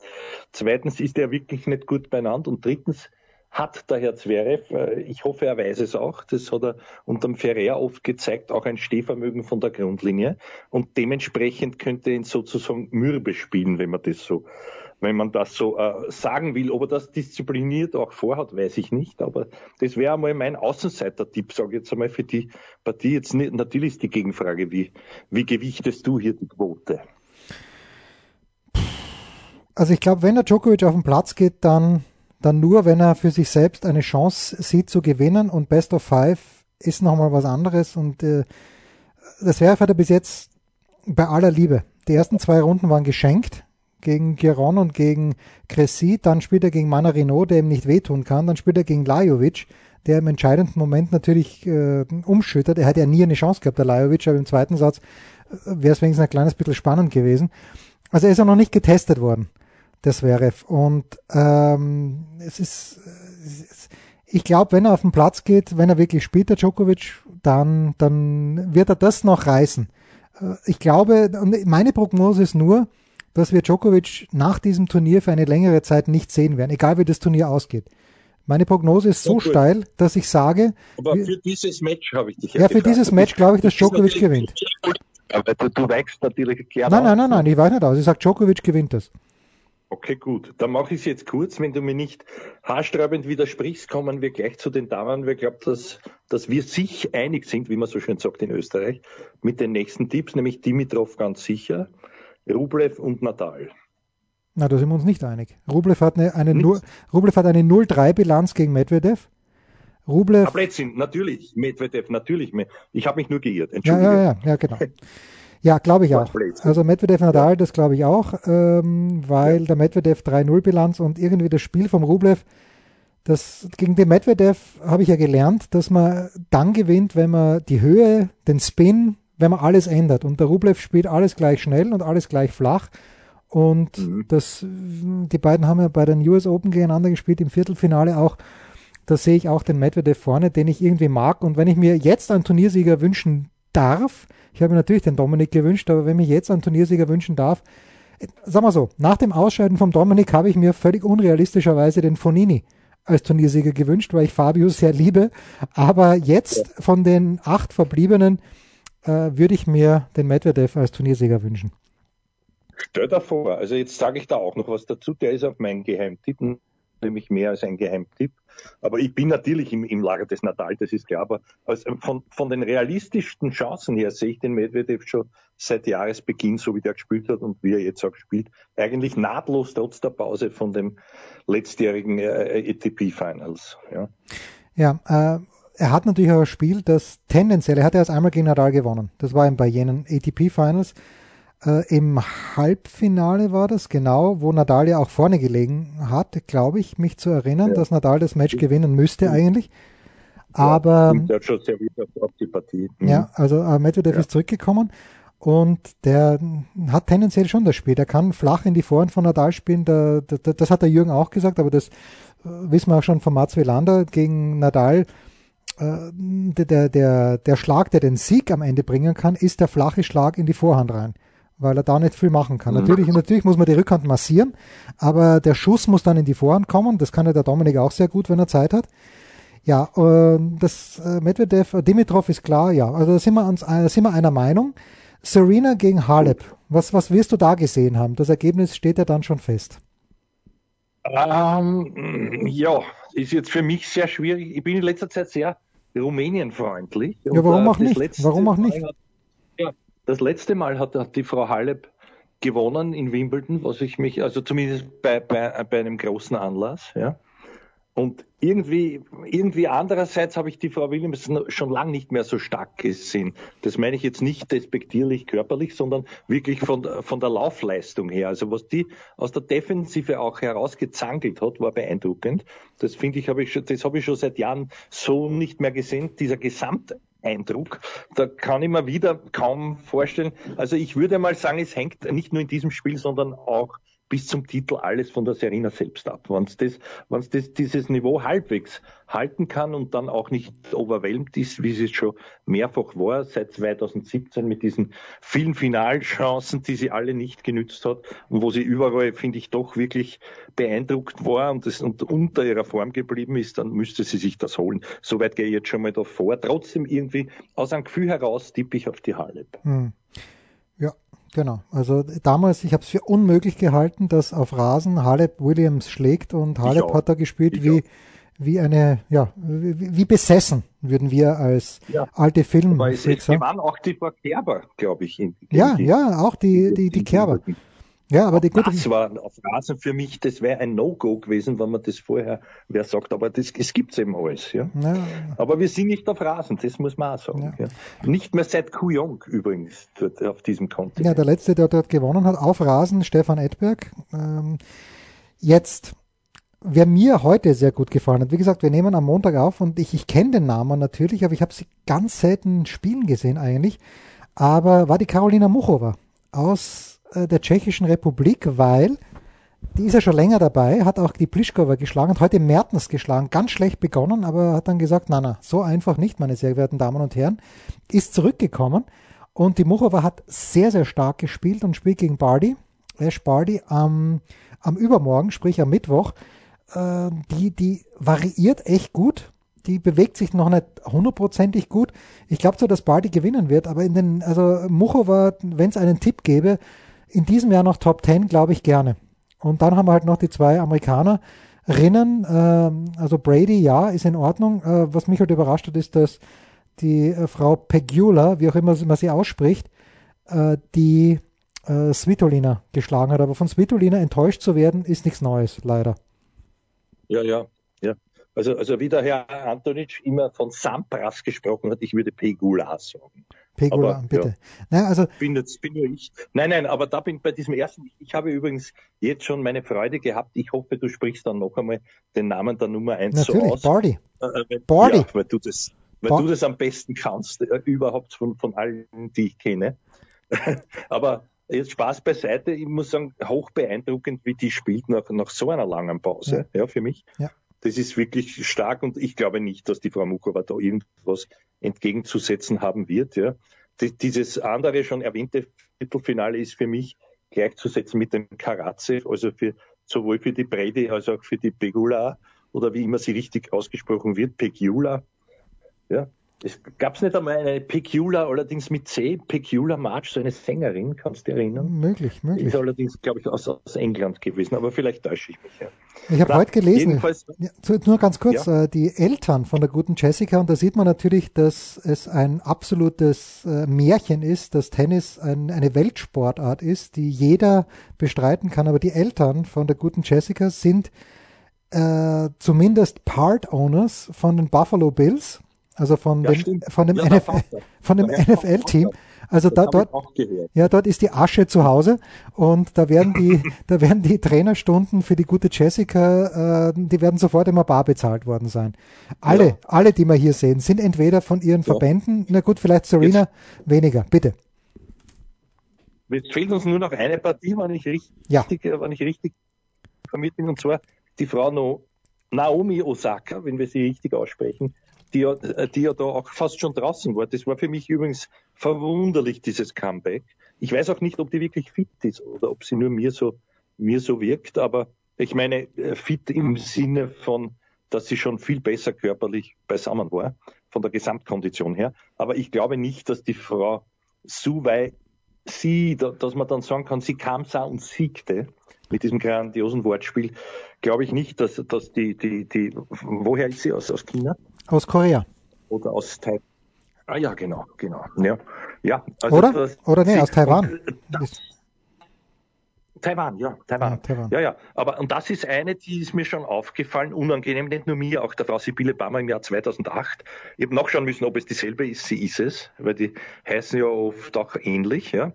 Zweitens ist er wirklich nicht gut beieinander. Und drittens hat der Herr Zverev, äh, ich hoffe, er weiß es auch, das hat er unterm Ferrer oft gezeigt, auch ein Stehvermögen von der Grundlinie und dementsprechend könnte ihn sozusagen mürbe spielen, wenn man das so wenn man das so äh, sagen will. Ob er das diszipliniert auch vorhat, weiß ich nicht. Aber das wäre einmal mein Außenseiter-Tipp, sage ich jetzt einmal für die Partie. Jetzt nicht, natürlich ist die Gegenfrage, wie, wie gewichtest du hier die Quote? Also ich glaube, wenn der Djokovic auf den Platz geht, dann dann nur, wenn er für sich selbst eine Chance sieht zu gewinnen und Best of Five ist nochmal was anderes und äh, das wäre er bis jetzt bei aller Liebe. Die ersten zwei Runden waren geschenkt gegen Giron und gegen Cressy, dann spielt er gegen Manarino, der ihm nicht wehtun kann, dann spielt er gegen Lajovic, der im entscheidenden Moment natürlich äh, umschüttert. Er hat ja nie eine Chance gehabt, der Lajovic, aber im zweiten Satz äh, wäre es wenigstens ein kleines bisschen spannend gewesen. Also er ist ja noch nicht getestet worden der Zverev. Und ähm, es ist, ich glaube, wenn er auf den Platz geht, wenn er wirklich spielt, der Djokovic, dann, dann wird er das noch reißen. Äh, ich glaube, und meine Prognose ist nur, dass wir Djokovic nach diesem Turnier für eine längere Zeit nicht sehen werden, egal wie das Turnier ausgeht. Meine Prognose ist so ja, steil, dass ich sage. Aber für dieses Match habe ich dich ja Ja, für dieses Match glaube ich, dass Djokovic gewinnt. Aber du, du weichst natürlich klar Nein, nein, nein, nein, ich weiche nicht aus. Ich sage, Djokovic gewinnt das. Okay, gut. Dann mache ich es jetzt kurz. Wenn du mir nicht haarsträubend widersprichst, kommen wir gleich zu den Damen. Wir glauben, dass, dass wir sich einig sind, wie man so schön sagt in Österreich, mit den nächsten Tipps, nämlich Dimitrov ganz sicher, Rublev und Nadal. Na, da sind wir uns nicht einig. Rublev hat eine, eine, Rublev hat eine 0-3-Bilanz gegen Medvedev. Rublev. Ah, Blödsinn, natürlich. Medvedev, natürlich. Ich habe mich nur geirrt. Entschuldige. Ja, ja, ja, ja genau. Ja, glaube ich auch. Also Medvedev Nadal, das glaube ich auch, ähm, weil der Medvedev 3-0-Bilanz und irgendwie das Spiel vom Rublev, das gegen den Medvedev habe ich ja gelernt, dass man dann gewinnt, wenn man die Höhe, den Spin, wenn man alles ändert. Und der Rublev spielt alles gleich schnell und alles gleich flach. Und mhm. das, die beiden haben ja bei den US Open gegeneinander gespielt, im Viertelfinale auch. Da sehe ich auch den Medvedev vorne, den ich irgendwie mag. Und wenn ich mir jetzt einen Turniersieger wünschen darf, ich habe mir natürlich den Dominik gewünscht, aber wenn ich jetzt einen Turniersieger wünschen darf, sag mal so, nach dem Ausscheiden vom Dominik habe ich mir völlig unrealistischerweise den Fonini als Turniersieger gewünscht, weil ich Fabio sehr liebe. Aber jetzt von den acht Verbliebenen äh, würde ich mir den Medvedev als Turniersieger wünschen. Stell dir vor, also jetzt sage ich da auch noch was dazu, der ist auf meinen Geheimtipp, nämlich mehr als ein Geheimtipp. Aber ich bin natürlich im, im Lager des Natal, das ist klar, aber also von, von den realistischsten Chancen her sehe ich den Medvedev schon seit Jahresbeginn, so wie der gespielt hat und wie er jetzt auch spielt, eigentlich nahtlos trotz der Pause von dem letztjährigen äh, ATP-Finals. Ja, ja äh, er hat natürlich auch ein Spiel, das tendenziell, er hat erst einmal gegen Nadal gewonnen. Das war eben bei jenen ATP-Finals. Äh, Im Halbfinale war das, genau, wo Nadal ja auch vorne gelegen hat, glaube ich, mich zu erinnern, ja. dass Nadal das Match gewinnen müsste eigentlich. Aber. Ja, der schon sehr auf die Partie. Mhm. Ja, also äh, Medvedev ja. ist zurückgekommen und der hat tendenziell schon das Spiel. Der kann flach in die Vorhand von Nadal spielen. Der, der, das hat der Jürgen auch gesagt, aber das äh, wissen wir auch schon von Mats Wielander gegen Nadal. Äh, der, der, der Schlag, der den Sieg am Ende bringen kann, ist der flache Schlag in die Vorhand rein weil er da nicht viel machen kann. Mhm. Natürlich, natürlich muss man die Rückhand massieren, aber der Schuss muss dann in die Vorhand kommen. Das kann ja der Dominik auch sehr gut, wenn er Zeit hat. Ja, äh, das äh, Medvedev, äh, Dimitrov ist klar, ja. Also da sind wir, uns, äh, sind wir einer Meinung. Serena gegen Halep, was, was wirst du da gesehen haben? Das Ergebnis steht ja dann schon fest. Ähm, ja, ist jetzt für mich sehr schwierig. Ich bin in letzter Zeit sehr Rumänien-freundlich. Ja, warum auch nicht? Warum auch nicht? Das letzte Mal hat, hat die Frau Halep gewonnen in Wimbledon, was ich mich, also zumindest bei, bei, bei einem großen Anlass, ja. Und irgendwie, irgendwie andererseits habe ich die Frau Williams schon lange nicht mehr so stark gesehen. Das meine ich jetzt nicht despektierlich körperlich, sondern wirklich von, von der Laufleistung her. Also was die aus der Defensive auch herausgezangelt hat, war beeindruckend. Das finde ich, habe ich schon, das habe ich schon seit Jahren so nicht mehr gesehen. Dieser Gesamt Eindruck. Da kann ich mir wieder kaum vorstellen. Also ich würde mal sagen, es hängt nicht nur in diesem Spiel, sondern auch bis zum Titel alles von der Serena selbst ab. Wenn es das, wenn's das, dieses Niveau halbwegs halten kann und dann auch nicht overwhelmed ist, wie es schon mehrfach war, seit 2017 mit diesen vielen Finalchancen, die sie alle nicht genützt hat und wo sie überall, finde ich, doch wirklich beeindruckt war und, das, und unter ihrer Form geblieben ist, dann müsste sie sich das holen. Soweit gehe ich jetzt schon mal davor. Trotzdem irgendwie aus einem Gefühl heraus tippe ich auf die Halle. Hm. Genau. Also damals, ich habe es für unmöglich gehalten, dass auf Rasen Halep Williams schlägt und Halep hat da gespielt wie, wie eine, ja, wie, wie, besessen, würden wir als ja. alte Film. Es waren auch die Kerber, glaube ich. In, ja, die, ja, auch die, die, die, die Kerber. Ja, aber die gute. Das war auf Rasen für mich, das wäre ein No-Go gewesen, wenn man das vorher, wer sagt, aber das, es gibt's eben alles, ja? ja. Aber wir sind nicht auf Rasen, das muss man auch sagen. Ja. Ja. Nicht mehr seit Kuyong übrigens dort auf diesem Kontinent. Ja, der letzte, der dort gewonnen hat, auf Rasen, Stefan Edberg. Ähm, jetzt, wer mir heute sehr gut gefallen hat, wie gesagt, wir nehmen am Montag auf und ich, ich kenne den Namen natürlich, aber ich habe sie ganz selten spielen gesehen eigentlich, aber war die Carolina Muchova aus der Tschechischen Republik, weil die ist ja schon länger dabei, hat auch die Plischkova geschlagen, hat heute Mertens geschlagen, ganz schlecht begonnen, aber hat dann gesagt, na na, so einfach nicht, meine sehr verehrten Damen und Herren, ist zurückgekommen. Und die Muchova hat sehr, sehr stark gespielt und spielt gegen Barty, Ash Barty am, am Übermorgen, sprich am Mittwoch, äh, die, die variiert echt gut, die bewegt sich noch nicht hundertprozentig gut. Ich glaube zwar, dass Barty gewinnen wird, aber in den, also Muchova, wenn es einen Tipp gäbe, in diesem Jahr noch Top 10, glaube ich gerne. Und dann haben wir halt noch die zwei Amerikanerinnen. Äh, also Brady, ja, ist in Ordnung. Äh, was mich halt überrascht hat, ist, dass die äh, Frau Pegula, wie auch immer man sie ausspricht, äh, die äh, Svitolina geschlagen hat. Aber von Svitolina enttäuscht zu werden, ist nichts Neues, leider. Ja, ja, ja. Also, also wie der Herr Antonic immer von Sampras gesprochen hat, ich würde Pegula sagen. Pegula, aber, bitte. Ja, nein, also, bin, jetzt, bin nur ich. Nein, nein, aber da bin bei diesem ersten, ich habe übrigens jetzt schon meine Freude gehabt. Ich hoffe, du sprichst dann noch einmal den Namen der Nummer 1 Natürlich, so aus. Barty. Äh, weil, Barty. Ja, weil du das, weil du das am besten kannst, äh, überhaupt von, von allen, die ich kenne. aber jetzt Spaß beiseite, ich muss sagen, hoch beeindruckend, wie die spielt nach, nach so einer langen Pause, ja, ja für mich. Ja. Das ist wirklich stark und ich glaube nicht, dass die Frau Mukova da irgendwas entgegenzusetzen haben wird. Ja. Die, dieses andere schon erwähnte Viertelfinale ist für mich gleichzusetzen mit dem Karatsev, also für, sowohl für die Brady als auch für die Pegula oder wie immer sie richtig ausgesprochen wird, Pegula. Ja, es gab nicht einmal eine Pecula, allerdings mit C, Pecula March, so eine Sängerin, kannst du dich erinnern? Möglich, möglich. Ist allerdings, glaube ich, aus, aus, England gewesen, aber vielleicht täusche ich mich ja. Ich habe heute gelesen, ja, nur ganz kurz, ja. äh, die Eltern von der guten Jessica, und da sieht man natürlich, dass es ein absolutes äh, Märchen ist, dass Tennis ein, eine Weltsportart ist, die jeder bestreiten kann, aber die Eltern von der guten Jessica sind äh, zumindest Part Owners von den Buffalo Bills also von ja, dem, von dem, ja, NFL, von dem NFL-Team. Also da, dort, ja, dort ist die Asche zu Hause und da werden die, da werden die Trainerstunden für die gute Jessica, äh, die werden sofort immer bar bezahlt worden sein. Alle, ja. alle, die wir hier sehen, sind entweder von ihren Verbänden, na gut, vielleicht Serena Jetzt. weniger, bitte. Jetzt fehlt uns nur noch eine Partie, wenn ich richtig, ja. wenn ich richtig bin, und zwar die Frau no, Naomi Osaka, wenn wir sie richtig aussprechen, die ja, die ja da auch fast schon draußen war. Das war für mich übrigens verwunderlich, dieses Comeback. Ich weiß auch nicht, ob die wirklich fit ist oder ob sie nur mir so, mir so wirkt, aber ich meine, äh, fit im Sinne von, dass sie schon viel besser körperlich beisammen war, von der Gesamtkondition her. Aber ich glaube nicht, dass die Frau so weit sie, dass man dann sagen kann, sie kam sah und siegte mit diesem grandiosen Wortspiel, glaube ich nicht, dass, dass die, die, die, woher ist sie aus, aus China? Aus Korea. Oder aus Taiwan. Ah ja, genau, genau. Ja, ja also Oder? Das, Oder nee, aus Taiwan. Das, Taiwan, ja, Taiwan. Ja, Taiwan. Ja, ja. Aber und das ist eine, die ist mir schon aufgefallen, unangenehm, nicht nur mir, auch der Frau Sibylle Bammer im Jahr 2008. Ich habe nachschauen müssen, ob es dieselbe ist. Sie ist es, weil die heißen ja oft auch ähnlich, ja.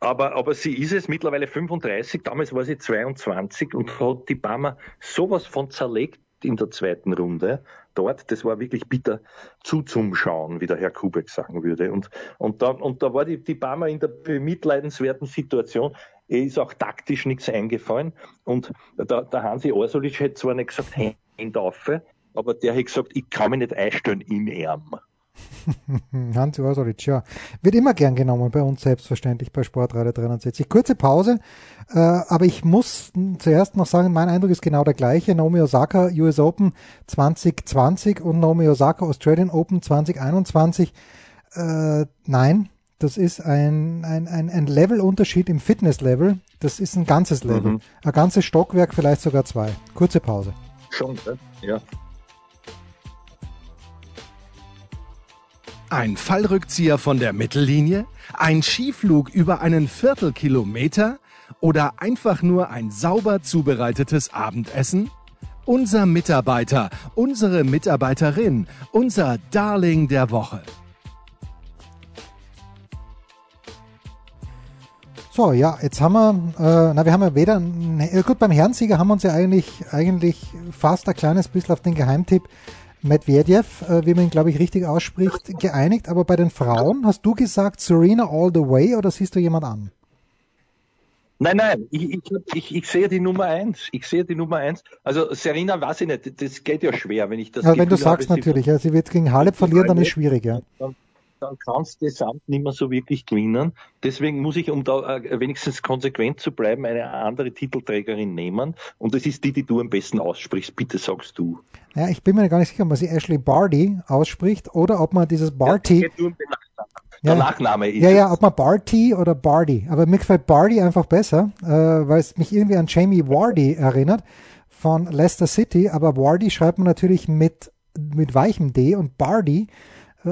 Aber, aber sie ist es mittlerweile 35, damals war sie 22 und hat die Bammer sowas von zerlegt in der zweiten Runde dort, das war wirklich bitter zuzumschauen, wie der Herr Kubek sagen würde. Und, und, da, und da war die, die Barmer in der bemitleidenswerten Situation, er ist auch taktisch nichts eingefallen. Und der, der Hansi Orsulic hätte zwar nicht gesagt, Hände auf, aber der hat gesagt, ich kann mich nicht einstellen in Ärm. Hansi Osoric, ja. Wird immer gern genommen bei uns, selbstverständlich bei Sportradio 360. Kurze Pause, äh, aber ich muss zuerst noch sagen, mein Eindruck ist genau der gleiche. Naomi Osaka US Open 2020 und Naomi Osaka Australian Open 2021. Äh, nein, das ist ein, ein, ein, ein Levelunterschied im Fitnesslevel. Das ist ein ganzes Level. Mhm. Ein ganzes Stockwerk, vielleicht sogar zwei. Kurze Pause. Schon, ja. Ein Fallrückzieher von der Mittellinie? Ein Skiflug über einen Viertelkilometer? Oder einfach nur ein sauber zubereitetes Abendessen? Unser Mitarbeiter, unsere Mitarbeiterin, unser Darling der Woche. So, ja, jetzt haben wir, äh, na, wir haben ja weder, äh, gut, beim Herrensieger haben wir uns ja eigentlich, eigentlich fast ein kleines bisschen auf den Geheimtipp Medvedev, äh, wie man ihn, glaube ich, richtig ausspricht, geeinigt. Aber bei den Frauen hast du gesagt Serena all the way oder siehst du jemand an? Nein, nein, ich, ich, ich, ich sehe die Nummer eins. Ich sehe die Nummer eins. Also Serena weiß ich nicht, das geht ja schwer, wenn ich das. Ja, wenn du sagst habe, natürlich, sie, ja, sie wird gegen Halep verlieren, dann ist schwierig, ja. Dann, dann kannst du Gesamt nicht mehr so wirklich gewinnen. Deswegen muss ich, um da äh, wenigstens konsequent zu bleiben, eine andere Titelträgerin nehmen. Und das ist die, die du am besten aussprichst. Bitte sagst du. Ja, ich bin mir gar nicht sicher, ob man sie Ashley Barty ausspricht oder ob man dieses Barty. Ja, der ja. Nachname ist. Ja, ja, ob man Barty oder Barty. Aber mir gefällt Barty einfach besser, äh, weil es mich irgendwie an Jamie Wardy erinnert von Leicester City. Aber Wardy schreibt man natürlich mit, mit weichem D und Barty,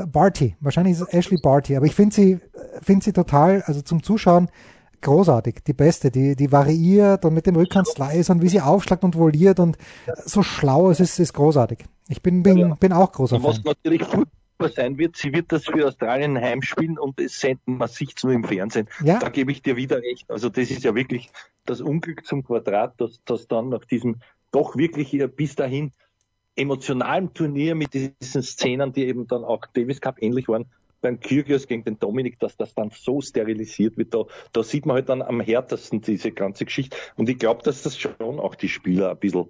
Barty. Wahrscheinlich ist es Ashley Barty. Aber ich finde sie, finde sie total, also zum Zuschauen, großartig, die beste, die, die variiert und mit dem Rückhandslice und wie sie aufschlagt und voliert und so schlau, es ist, ist großartig. Ich bin, bin, bin auch großer Fan. Was natürlich sein wird, sie wird das für Australien heimspielen und es senden man sich nur im Fernsehen. Ja. Da gebe ich dir wieder recht. Also das ist ja wirklich das Unglück zum Quadrat, dass, dass dann nach diesem doch wirklich bis dahin emotionalen Turnier mit diesen Szenen, die eben dann auch Davis Cup ähnlich waren, beim Kyrgios gegen den Dominik, dass das dann so sterilisiert wird. Da, da sieht man halt dann am härtesten diese ganze Geschichte. Und ich glaube, dass das schon auch die Spieler ein bisschen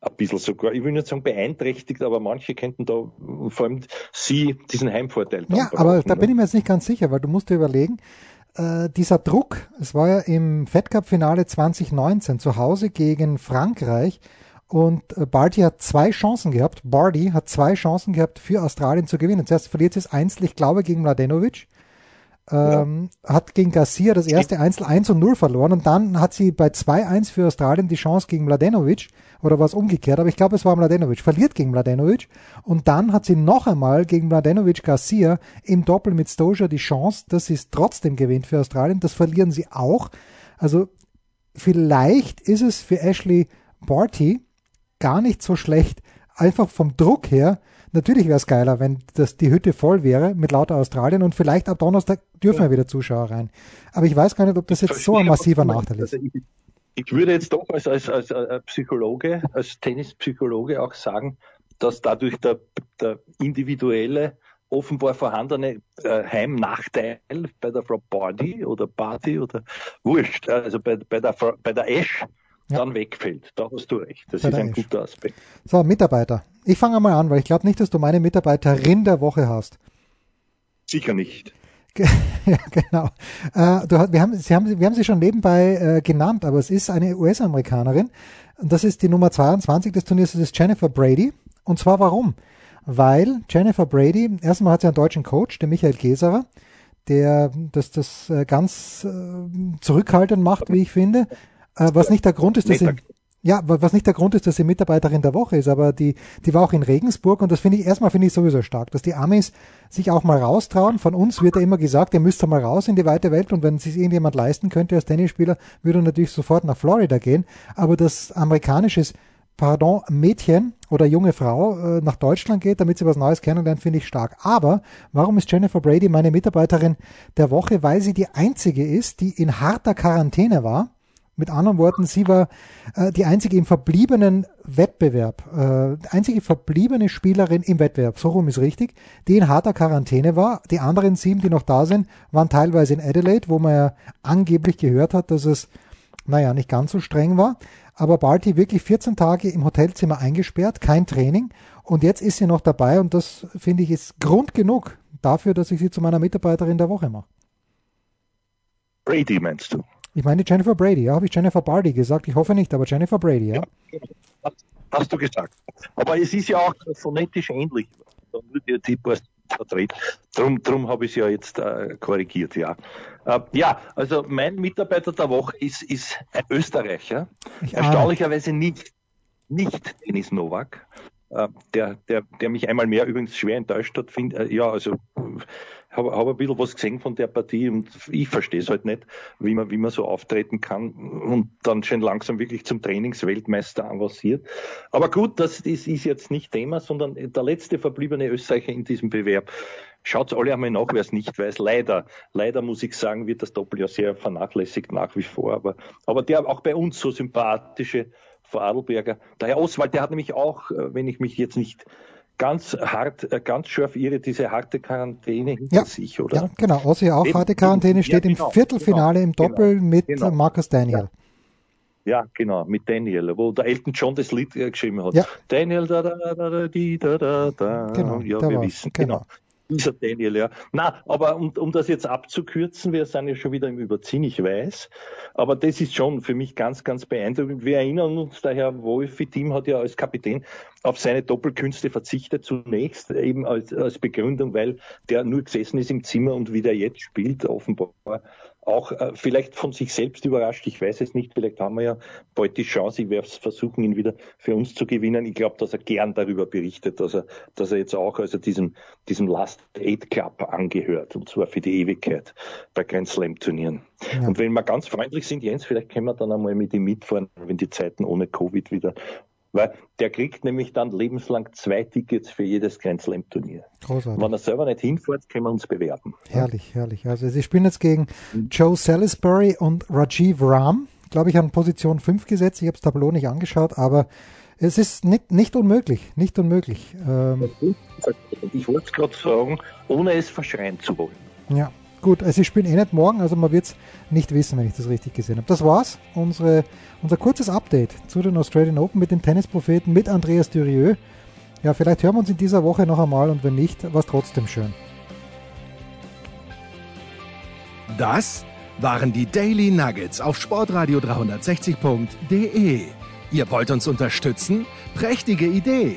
ein bisschen sogar, ich will nicht sagen beeinträchtigt, aber manche könnten da vor allem sie diesen Heimvorteil. Ja, aber da bin ich mir jetzt nicht ganz sicher, weil du musst dir überlegen, äh, dieser Druck, es war ja im Fed Cup Finale 2019 zu Hause gegen Frankreich und äh, Barty hat zwei Chancen gehabt, Barty hat zwei Chancen gehabt für Australien zu gewinnen. Zuerst verliert sie es einzeln, ich glaube, gegen Mladenovic ähm, ja. hat gegen Garcia das erste Einzel 1 und 0 verloren und dann hat sie bei 2-1 für Australien die Chance gegen Mladenovic oder war es umgekehrt, aber ich glaube es war Mladenovic, verliert gegen Mladenovic und dann hat sie noch einmal gegen Mladenovic Garcia im Doppel mit Stoja die Chance, dass sie es trotzdem gewinnt für Australien, das verlieren sie auch. Also vielleicht ist es für Ashley Barty gar nicht so schlecht, einfach vom Druck her, Natürlich wäre es geiler, wenn das die Hütte voll wäre mit lauter Australien und vielleicht ab Donnerstag dürfen ja. wieder Zuschauer rein. Aber ich weiß gar nicht, ob das jetzt so ein massiver Nachteil ist. Also ich, würde jetzt doch als, als, als Psychologe, als Tennispsychologe auch sagen, dass dadurch der, der individuelle offenbar vorhandene äh, Heimnachteil bei der Frau Barty oder Barty oder Wurscht, also bei, bei, der, bei der Ash ja. dann wegfällt. Da hast du recht. Das Bei ist ein guter Aspekt. So, Mitarbeiter. Ich fange mal an, weil ich glaube nicht, dass du meine Mitarbeiterin der Woche hast. Sicher nicht. ja, genau. Äh, du, wir, haben, sie haben, wir haben sie schon nebenbei äh, genannt, aber es ist eine US-Amerikanerin. Und das ist die Nummer 22 des Turniers, das ist Jennifer Brady. Und zwar warum? Weil Jennifer Brady, erstmal hat sie einen deutschen Coach, den Michael Geserer, der das, das äh, ganz äh, zurückhaltend macht, wie ich finde. Äh, was nicht der Grund ist, dass sie, ja, was nicht der Grund ist, dass sie Mitarbeiterin der Woche ist, aber die, die war auch in Regensburg und das finde ich erstmal finde ich sowieso stark, dass die Amis sich auch mal raustrauen. Von uns wird ja immer gesagt, ihr müsst mal raus in die weite Welt und wenn sich irgendjemand leisten könnte als Tennisspieler, würde er natürlich sofort nach Florida gehen. Aber das amerikanische Pardon, Mädchen oder junge Frau äh, nach Deutschland geht, damit sie was Neues kennenlernt, finde ich stark. Aber warum ist Jennifer Brady meine Mitarbeiterin der Woche? Weil sie die einzige ist, die in harter Quarantäne war mit anderen Worten, sie war äh, die einzige im verbliebenen Wettbewerb, äh, die einzige verbliebene Spielerin im Wettbewerb, so rum ist richtig, die in harter Quarantäne war. Die anderen sieben, die noch da sind, waren teilweise in Adelaide, wo man ja angeblich gehört hat, dass es, naja, nicht ganz so streng war. Aber Barty wirklich 14 Tage im Hotelzimmer eingesperrt, kein Training. Und jetzt ist sie noch dabei und das finde ich ist Grund genug dafür, dass ich sie zu meiner Mitarbeiterin der Woche mache. Brady meinst du? Ich meine Jennifer Brady, ja, habe ich Jennifer Barty gesagt? Ich hoffe nicht, aber Jennifer Brady, ja. ja hast, hast, du gesagt. Aber es ist ja auch phonetisch ähnlich. Da. Drum, drum habe ich es ja jetzt äh, korrigiert, ja. Äh, ja, also mein Mitarbeiter der Woche ist, ist ein Österreicher. Ich Erstaunlicherweise nicht, nicht Denis Nowak. Äh, der, der, der mich einmal mehr übrigens schwer enttäuscht hat, find, äh, ja, also habe hab ein bisschen was gesehen von der Partie und ich verstehe es halt nicht, wie man, wie man so auftreten kann und dann schon langsam wirklich zum Trainingsweltmeister avanciert. Aber gut, das, das ist jetzt nicht Thema, sondern der letzte verbliebene Österreicher in diesem Bewerb. Schaut alle einmal nach, wer es nicht weiß. Leider, leider muss ich sagen, wird das Doppel ja sehr vernachlässigt nach wie vor. Aber, aber der auch bei uns so sympathische Vorarlberger, der Herr Oswald, der hat nämlich auch, äh, wenn ich mich jetzt nicht ganz hart, äh, ganz scharf ihre diese harte Quarantäne hinter ja. sich, oder? Ja, genau. Ossi auch harte Quarantäne, steht ja, genau, im Viertelfinale genau, im Doppel genau, mit genau. Marcus Daniel. Ja. genau, mit Daniel, wo der Elton John das Lied äh, geschrieben hat. Ja. Daniel, da, da, da, da, die, da, da, da. Genau, ja, wir wissen, genau. Dieser Daniel, ja. Na, aber um, um das jetzt abzukürzen, wir sind ja schon wieder im Überziehen, ich weiß. Aber das ist schon für mich ganz, ganz beeindruckend. Wir erinnern uns, der Herr Wolfi-Team hat ja als Kapitän auf seine Doppelkünste verzichtet, zunächst eben als, als Begründung, weil der nur gesessen ist im Zimmer und wie der jetzt spielt, offenbar auch äh, vielleicht von sich selbst überrascht. Ich weiß es nicht. Vielleicht haben wir ja bald die Chance. Ich werde versuchen, ihn wieder für uns zu gewinnen. Ich glaube, dass er gern darüber berichtet, dass er, dass er jetzt auch also diesem, diesem Last Eight Club angehört. Und zwar für die Ewigkeit bei Grand Slam Turnieren. Ja. Und wenn wir ganz freundlich sind, Jens, vielleicht können wir dann einmal mit ihm mitfahren, wenn die Zeiten ohne Covid wieder weil der kriegt nämlich dann lebenslang zwei Tickets für jedes Grand Slam Turnier. Großartig. Wenn er selber nicht hinfährt, können wir uns bewerben. Herrlich, herrlich. Also sie spielen jetzt gegen Joe Salisbury und Rajiv Ram, glaube ich, an Position 5 gesetzt. Ich habe das Tableau nicht angeschaut, aber es ist nicht, nicht unmöglich, nicht unmöglich. Ähm, ich wollte es gerade sagen, ohne es verschreien zu wollen. Ja, Gut, also ich spiele eh nicht morgen, also man wird es nicht wissen, wenn ich das richtig gesehen habe. Das war's, unsere, unser kurzes Update zu den Australian Open mit den Tennispropheten, mit Andreas Durieux. Ja, vielleicht hören wir uns in dieser Woche noch einmal und wenn nicht, war es trotzdem schön. Das waren die Daily Nuggets auf Sportradio 360.de. Ihr wollt uns unterstützen? Prächtige Idee!